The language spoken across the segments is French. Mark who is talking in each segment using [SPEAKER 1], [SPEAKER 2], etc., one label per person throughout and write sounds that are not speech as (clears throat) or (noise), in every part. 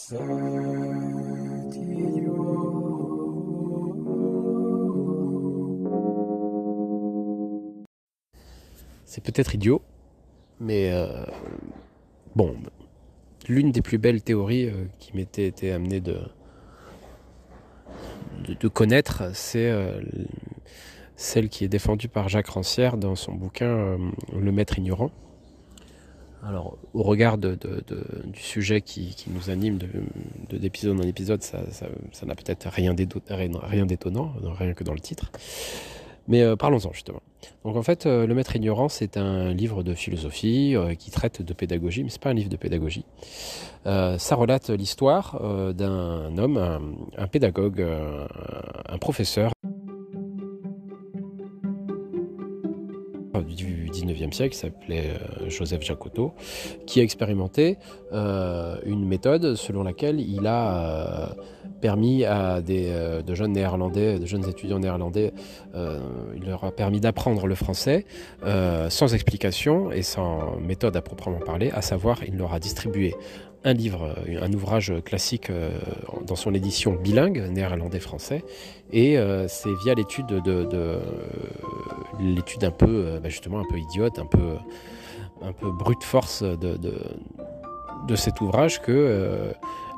[SPEAKER 1] C'est peut-être idiot, mais euh, bon, l'une des plus belles théories euh, qui m'était été amenée de, de, connaître, c'est euh, celle qui est défendue par Jacques Rancière dans son bouquin Le Maître ignorant. Alors, au regard de, du sujet qui, nous anime d'épisode en épisode, ça n'a peut-être rien d'étonnant, rien que dans le titre. Mais euh, parlons-en justement. Donc en fait, euh, Le Maître ignorant, c'est un livre de philosophie euh, qui traite de pédagogie, mais c'est pas un livre de pédagogie. ça relate l'histoire d'un homme, un pédagogue, un professeur 19e siècle, s'appelait euh, Joseph Jacotot, qui a expérimenté euh, une méthode selon laquelle il a euh, permis à de jeunes néerlandais, de jeunes étudiants néerlandais, il leur a permis d'apprendre le français sans explication et sans méthode à proprement parler, à savoir il leur a distribué un livre, un ouvrage classique dans son édition bilingue, néerlandais-français, et c'est via l'étude de l'étude un peu, euh, bah, justement, un peu idiote, un peu, un peu brute force de, de, cet ouvrage que euh,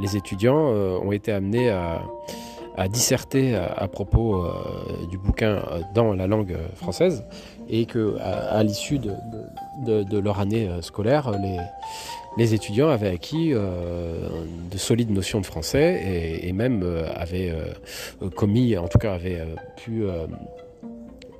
[SPEAKER 1] les étudiants euh, ont été amenés à, à disserter à, propos du bouquin dans la langue française et que à, l'issue de, de, leur année scolaire, les, les étudiants avaient acquis de solides notions de français et, même avaient commis, en tout cas avaient pu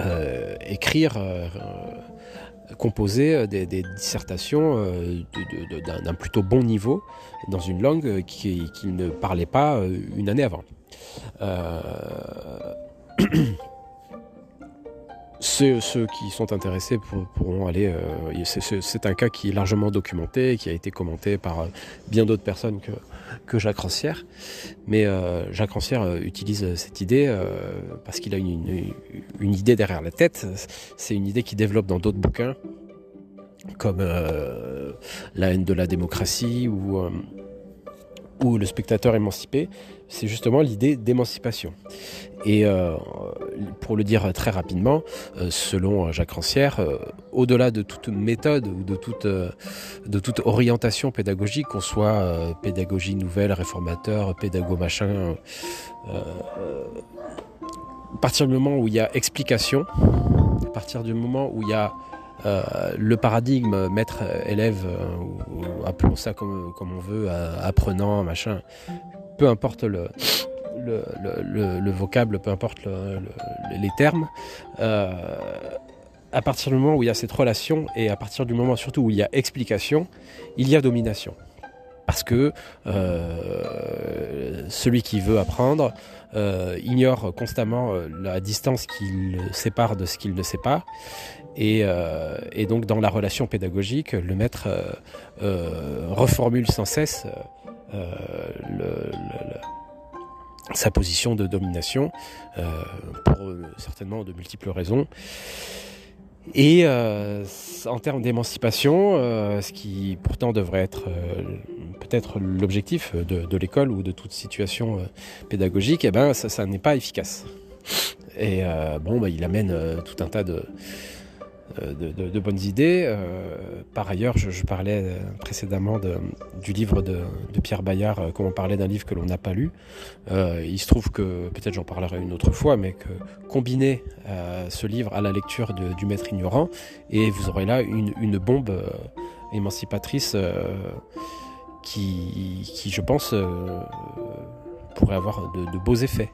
[SPEAKER 1] euh, écrire, euh, composer euh, des, dissertations d'un plutôt bon niveau dans une langue qu'ils qui ne parlaient pas une année avant. (clears throat) Ceux, qui sont intéressés pourront aller. c'est un cas qui est largement documenté, qui a été commenté par bien d'autres personnes que, que Jacques Rancière. Mais euh, Jacques Rancière euh, utilise cette idée euh, parce qu'il a une, une, idée derrière la tête. C'est une idée qu'il développe dans d'autres bouquins, comme La haine de la démocratie ou, ou Le spectateur émancipé. C'est justement l'idée d'émancipation. Et euh, pour le dire très rapidement, euh, selon Jacques Rancière, euh, au-delà de toute méthode ou de toute, de toute orientation pédagogique, qu'on soit pédagogie nouvelle, réformateur, pédago machin, à partir du moment où il y a explication, à partir du moment où il y a le paradigme maître-élève, ou, appelons ça comme, on veut, apprenant, machin, peu importe le, le, vocable, peu importe les termes, euh, à partir du moment où il y a cette relation et à partir du moment surtout où il y a explication, il y a domination. Parce que euh, celui qui veut apprendre euh, ignore constamment la distance qui le sépare de ce qu'il ne sait pas. Et, donc dans la relation pédagogique, le maître reformule sans cesse sa position de domination, euh, pour euh, certainement de multiples raisons. Et euh, en termes d'émancipation, ce qui pourtant devrait être peut-être l'objectif de, l'école ou de toute situation pédagogique, eh ben, ça, n'est pas efficace. Et bon, bah, il amène tout un tas de, euh, de, bonnes idées. Euh, par ailleurs, je, parlais euh, précédemment du livre de, Pierre Bayard, comme on parlait d'un livre que l'on n'a pas lu. il se trouve que, peut-être j'en parlerai une autre fois, mais que combiner ce livre à la lecture du Maître ignorant, et vous aurez là une, bombe émancipatrice qui, qui, je pense, pourrait avoir de, beaux effets.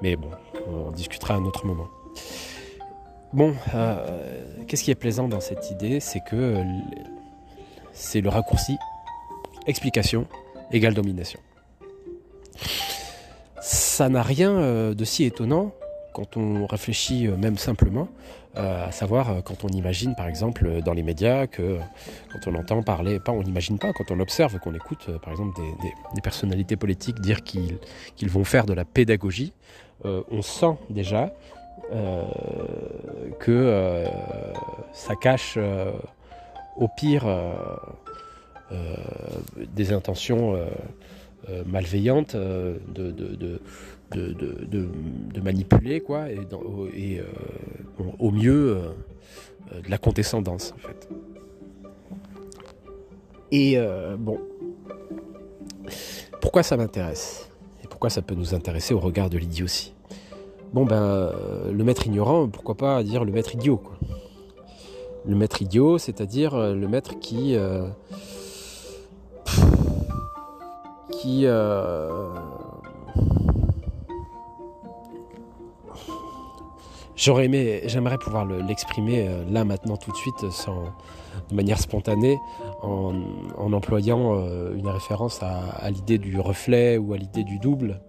[SPEAKER 1] mais bon, on discutera à un autre moment. Bon, euh, qu'est-ce qui est plaisant dans cette idée C'est que c'est le raccourci explication égale domination. Ça n'a rien euh, de si étonnant quand on réfléchit euh, même simplement, à savoir quand on imagine par exemple dans les médias que quand on entend parler, pas on n'imagine pas, quand on observe, qu'on écoute par exemple des, personnalités politiques dire qu'ils vont faire de la pédagogie, on sent déjà que euh, ça cache euh, au pire des intentions malveillantes de, manipuler, quoi, et, et au mieux de la condescendance, en fait. Et bon, pourquoi ça m'intéresse? Et pourquoi ça peut nous intéresser au regard de l'idiotie? Bon ben, le maître ignorant, pourquoi pas dire le maître idiot. Le maître idiot, c'est-à-dire euh, le maître qui... Euh, qui... Euh, j'aurais aimé, j'aimerais pouvoir l'exprimer là maintenant tout de suite de manière spontanée en, employant une référence à, l'idée du reflet ou à l'idée du double.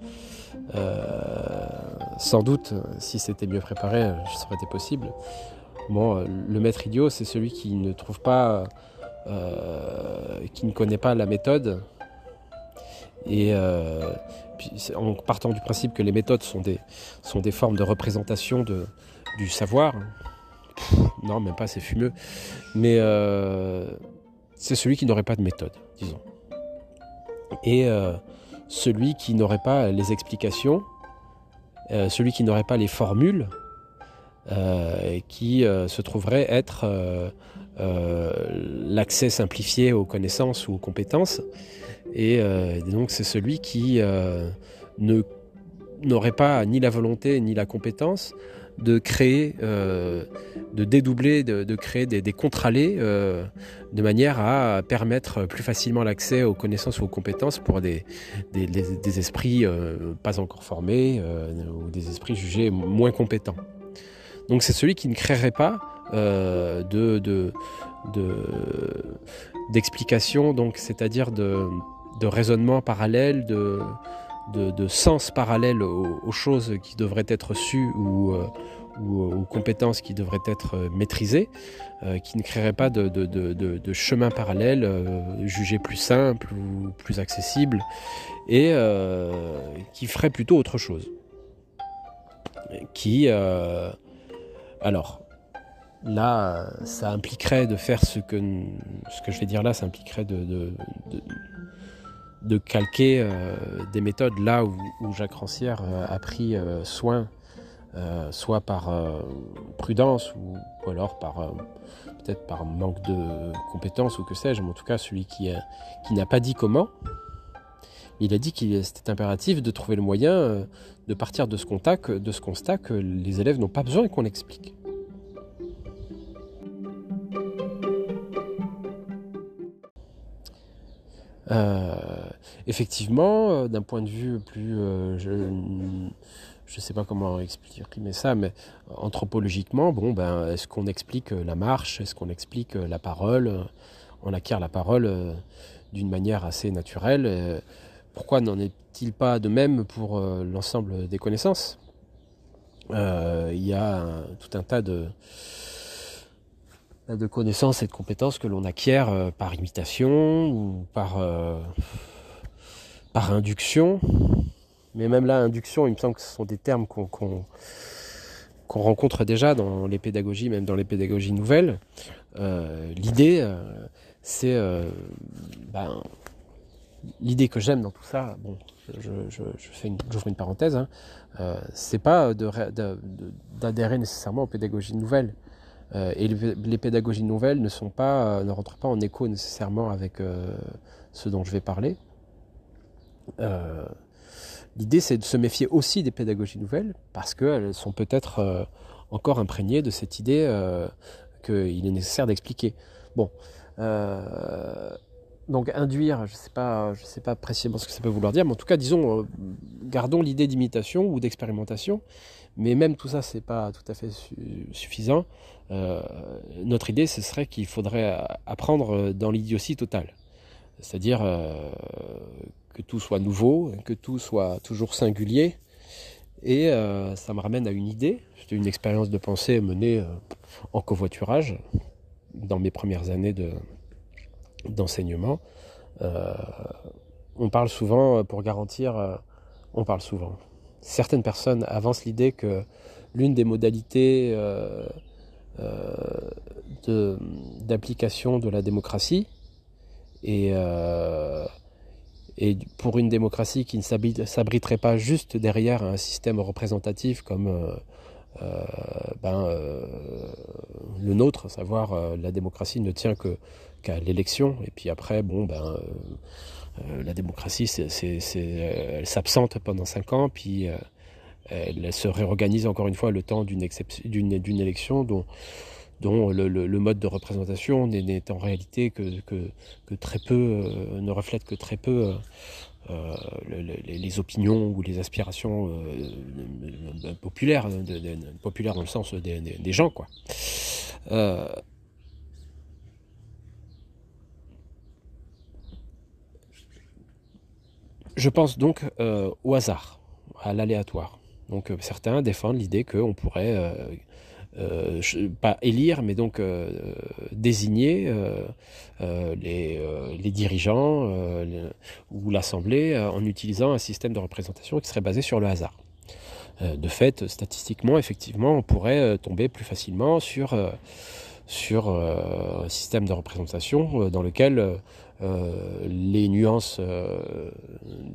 [SPEAKER 1] Sans doute, si c'était mieux préparé, ça aurait été possible. Bon, euh, le maître idiot, c'est celui qui ne trouve pas, euh, qui ne connaît pas la méthode. Et euh, en partant du principe que les méthodes sont des, formes de représentation du savoir, non, même pas, c'est fumeux. Mais c'est celui qui n'aurait pas de méthode, disons. Et celui qui n'aurait pas les explications, celui qui n'aurait pas les formules, euh, qui euh, se trouverait être euh, l'accès simplifié aux connaissances ou aux compétences. Et donc c'est celui qui n'aurait pas ni la volonté ni la compétence de créer, de dédoubler, de, créer des, des contre-allées de manière à permettre plus facilement l'accès aux connaissances ou aux compétences pour des, des, esprits pas encore formés ou des esprits jugés moins compétents. Donc c'est celui qui ne créerait pas euh, de, d'explication, donc c'est-à-dire de, de raisonnement parallèle, de, de, sens parallèle aux, choses qui devraient être sues ou, euh, ou, aux compétences qui devraient être maîtrisées, euh, qui ne créerait pas de, de, chemin parallèle jugé plus simple ou plus accessible, et qui ferait plutôt autre chose. Qui, alors, là, ça impliquerait de faire ce que, ce que je vais dire là, ça impliquerait de, de, calquer euh, des méthodes là où, Jacques Rancière euh, a pris euh, soin, soit par prudence ou, alors par peut-être par manque de compétences ou que sais-je, mais en tout cas celui qui, n'a pas dit comment. Il a dit qu'il c'était impératif de trouver le moyen de partir de ce, contact, de ce constat que les élèves n'ont pas besoin qu'on explique. Euh, effectivement, euh, d'un point de vue plus, euh, je ne sais pas comment exprimer ça, mais anthropologiquement, bon, ben, est-ce qu'on explique la marche, est-ce qu'on explique la parole? On acquiert la parole d'une manière assez naturelle. Pourquoi n'en est-il pas de même pour l'ensemble des connaissances? Il y a tout un tas de de connaissances et de compétences que l'on acquiert euh, par imitation ou par, euh, par induction. Mais même là, induction, il me semble que ce sont des termes qu'on rencontre déjà dans les pédagogies, même dans les pédagogies nouvelles. Euh, l'idée, c'est ben, l'idée que j'aime dans tout ça. Bon, je, fais une, j'ouvre une parenthèse. Hein, c'est pas d'adhérer nécessairement aux pédagogies nouvelles. Euh, et les pédagogies nouvelles ne, sont pas, euh, ne rentrent pas en écho nécessairement avec euh, ce dont je vais parler. L'idée, c'est de se méfier aussi des pédagogies nouvelles, parce qu'elles sont peut-être encore imprégnées de cette idée qu'il est nécessaire d'expliquer. Bon, donc induire, je ne sais, pas, sais pas précisément ce que ça peut vouloir dire, mais en tout cas, disons, gardons l'idée d'imitation ou d'expérimentation, mais même tout ça, c'est pas tout à fait suffisant. Euh, notre idée, ce serait qu'il faudrait apprendre dans l'idiotie totale. C'est-à-dire euh, que tout soit nouveau, que tout soit toujours singulier. Et euh, ça me ramène à une idée. C'était une expérience de pensée menée en covoiturage dans mes premières années d'enseignement. on parle souvent, pour garantir, on parle souvent, certaines personnes avancent l'idée que l'une des modalités euh, euh, d'application de, la démocratie Et, et pour une démocratie qui ne s'abriterait pas juste derrière un système représentatif comme ben, le nôtre, à savoir la démocratie ne tient que qu'à l'élection, et puis après, bon, ben, la démocratie, elle s'absente pendant cinq ans, puis elle se réorganise encore une fois le temps d'une, d'une, élection dont, dont le, mode de représentation n'est, en réalité que, très peu, euh, ne reflète que très peu euh, euh, les, opinions ou les aspirations populaires, populaires dans le sens des, gens. Quoi. je pense donc au hasard, à l'aléatoire. Donc euh, certains défendent l'idée qu'on pourrait euh, euh, pas élire, mais donc désigner les, les, dirigeants ou l'Assemblée en utilisant un système de représentation qui serait basé sur le hasard. de fait, statistiquement, effectivement, on pourrait tomber plus facilement sur, sur un système de représentation dans lequel euh, les nuances euh,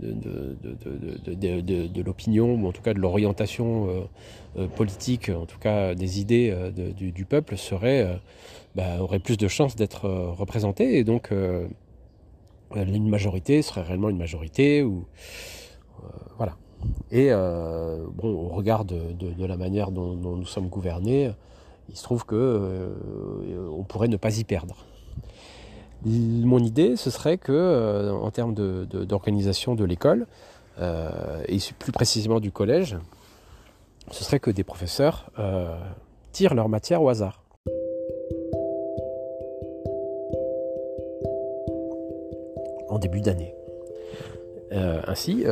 [SPEAKER 1] de, l'opinion, ou en tout cas de l'orientation euh, politique, en tout cas des idées du, peuple, seraient, bah, auraient plus de chances d'être représentées. Et donc, une majorité serait réellement une majorité. Ou, voilà. Et au regard de, la manière dont, nous sommes gouvernés, il se trouve que on pourrait ne pas y perdre. Mon idée, ce serait que, euh, en termes d'organisation de, l'école, euh, et plus précisément du collège, ce serait que des professeurs euh, tirent leur matière au hasard. En début d'année. ainsi,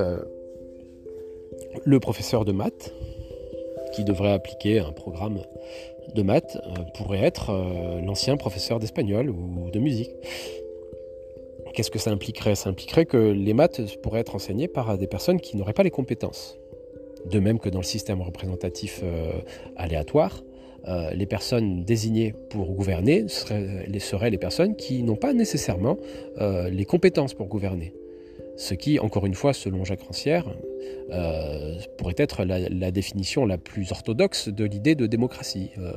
[SPEAKER 1] le professeur de maths, qui devrait appliquer un programme de maths euh, pourrait être euh, l'ancien professeur d'espagnol ou de musique. Qu'est-ce que ça impliquerait? Ça impliquerait que les maths pourraient être enseignées par des personnes qui n'auraient pas les compétences. De même que dans le système représentatif euh, aléatoire, les personnes désignées pour gouverner seraient seraient les personnes qui n'ont pas nécessairement les compétences pour gouverner. Ce qui, encore une fois, selon Jacques Rancière, euh, pourrait être la, définition la plus orthodoxe de l'idée de démocratie. Euh,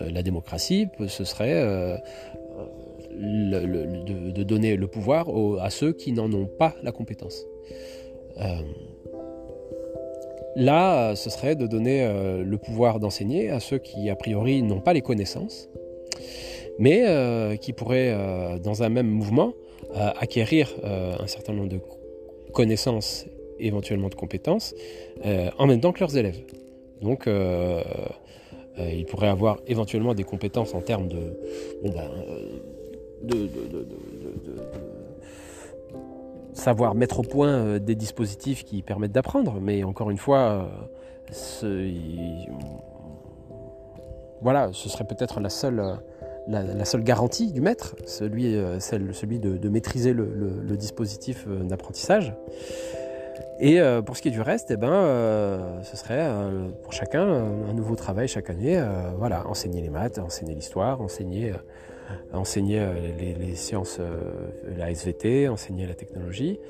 [SPEAKER 1] euh, la démocratie, ce serait de, donner le pouvoir à ceux qui n'en ont pas la compétence. là, ce serait de donner le pouvoir d'enseigner à ceux qui, a priori, n'ont pas les connaissances, mais qui pourraient, dans un même mouvement, acquérir euh, un certain nombre de connaissances, éventuellement de compétences, euh, en même temps que leurs élèves. Donc, euh, ils pourraient avoir éventuellement des compétences en termes de, savoir mettre au point des dispositifs qui permettent d'apprendre, mais encore une fois, voilà, ce serait peut-être la seule la, seule garantie du maître, celui, euh, celui de, maîtriser le, dispositif euh, d'apprentissage. Et euh, pour ce qui est du reste, eh ben, ce serait pour chacun un nouveau travail chaque année. voilà, enseigner les maths, enseigner l'histoire, enseigner, enseigner les, sciences, la SVT, enseigner la technologie.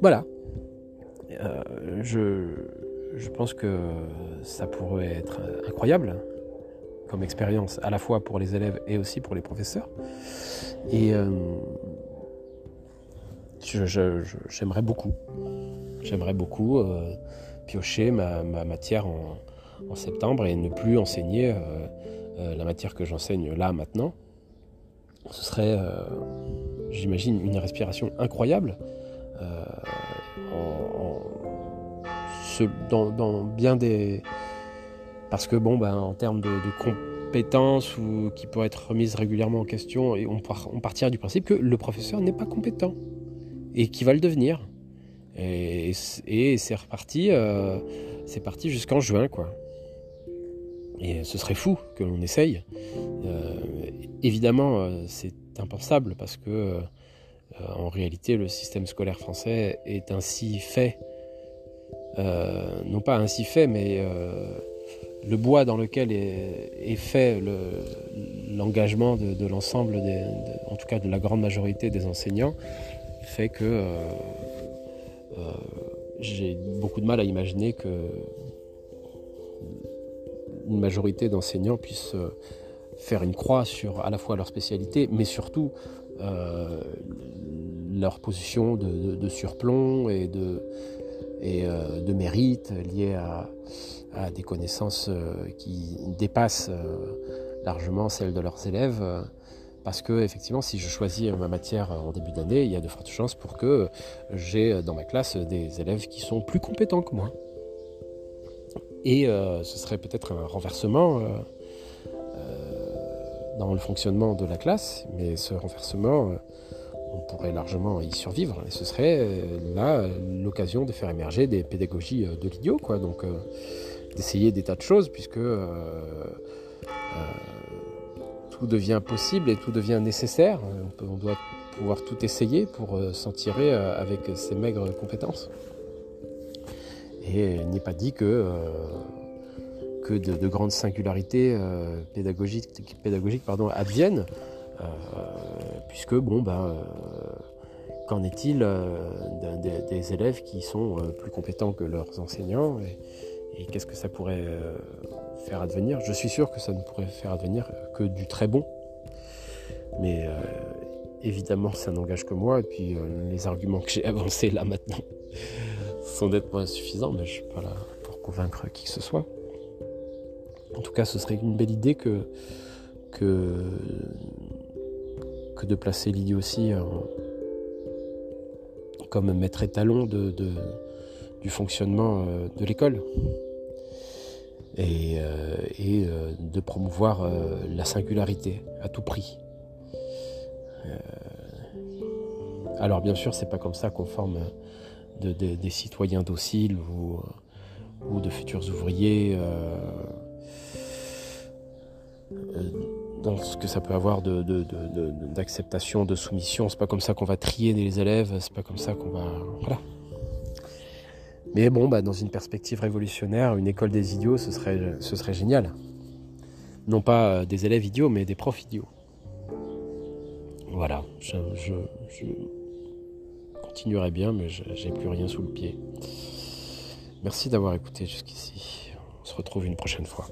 [SPEAKER 1] voilà. je, je pense que ça pourrait être incroyable comme expérience, à la fois pour les élèves et aussi pour les professeurs. Et euh, j'aimerais beaucoup, j'aimerais beaucoup euh, piocher ma, matière en, septembre et ne plus enseigner euh, la matière que j'enseigne là maintenant. Ce serait, j'imagine, une respiration incroyable. dans, bien des, parce que bon, ben, en termes de, compétences ou qui pourraient être remises régulièrement en question, et on, on partira du principe que le professeur n'est pas compétent et qui va le devenir. Et, c'est reparti, euh, c'est parti jusqu'en juin, quoi. Et ce serait fou que l'on essaye. Euh, évidemment, euh, c'est impensable parce que en réalité, le système scolaire français est ainsi fait, non pas ainsi fait, mais le bois dans lequel est, fait l'engagement de, l'ensemble, en tout cas de la grande majorité des enseignants, fait que euh, euh, j'ai beaucoup de mal à imaginer que une majorité d'enseignants puissent euh, faire une croix sur à la fois leur spécialité, mais surtout leur position de, surplomb et de, mérite lié à, à des connaissances euh, qui dépassent euh, largement celles de leurs élèves. Euh, parce que effectivement, si je choisis ma matière en début d'année, il y a de fortes chances pour que j'ai dans ma classe des élèves qui sont plus compétents que moi. Et ce serait peut-être un renversement dans le fonctionnement de la classe, mais ce renversement, on pourrait largement y survivre. Et ce serait là l'occasion de faire émerger des pédagogies de l'idiot, quoi. Donc d'essayer des tas de choses, puisque euh, euh, tout devient possible et tout devient nécessaire. On, doit pouvoir tout essayer pour euh, s'en tirer avec ses maigres compétences. Et il n'est pas dit que, que de, grandes singularités pédagogiques, pédagogiques pardon, adviennent, puisque, bon, ben, qu'en est-il des, élèves qui sont plus compétents que leurs enseignants qu'est-ce que ça pourrait euh, faire advenir? Je suis sûr que ça ne pourrait faire advenir que du très bon. Mais euh, évidemment, ça n'engage que moi. Et puis euh, les arguments que j'ai avancés là maintenant (laughs) sont nettement insuffisants, mais je ne suis pas là pour convaincre qui que ce soit. En tout cas, ce serait une belle idée que, que, de placer l'idiotie comme maître étalon de du fonctionnement euh, de l'école et, euh, euh, de promouvoir la singularité à tout prix. alors bien sûr, c'est pas comme ça qu'on forme des citoyens dociles ou, de futurs ouvriers dans ce que ça peut avoir d'acceptation, de, de, soumission. C'est pas comme ça qu'on va trier les élèves, c'est pas comme ça qu'on va. Voilà. Mais bon, bah, dans une perspective révolutionnaire, une école des idiots, ce serait, génial. Non pas euh, des élèves idiots, mais des profs idiots. Voilà, je, je continuerai bien, mais j'ai plus rien sous le pied. Merci d'avoir écouté jusqu'ici. On se retrouve une prochaine fois.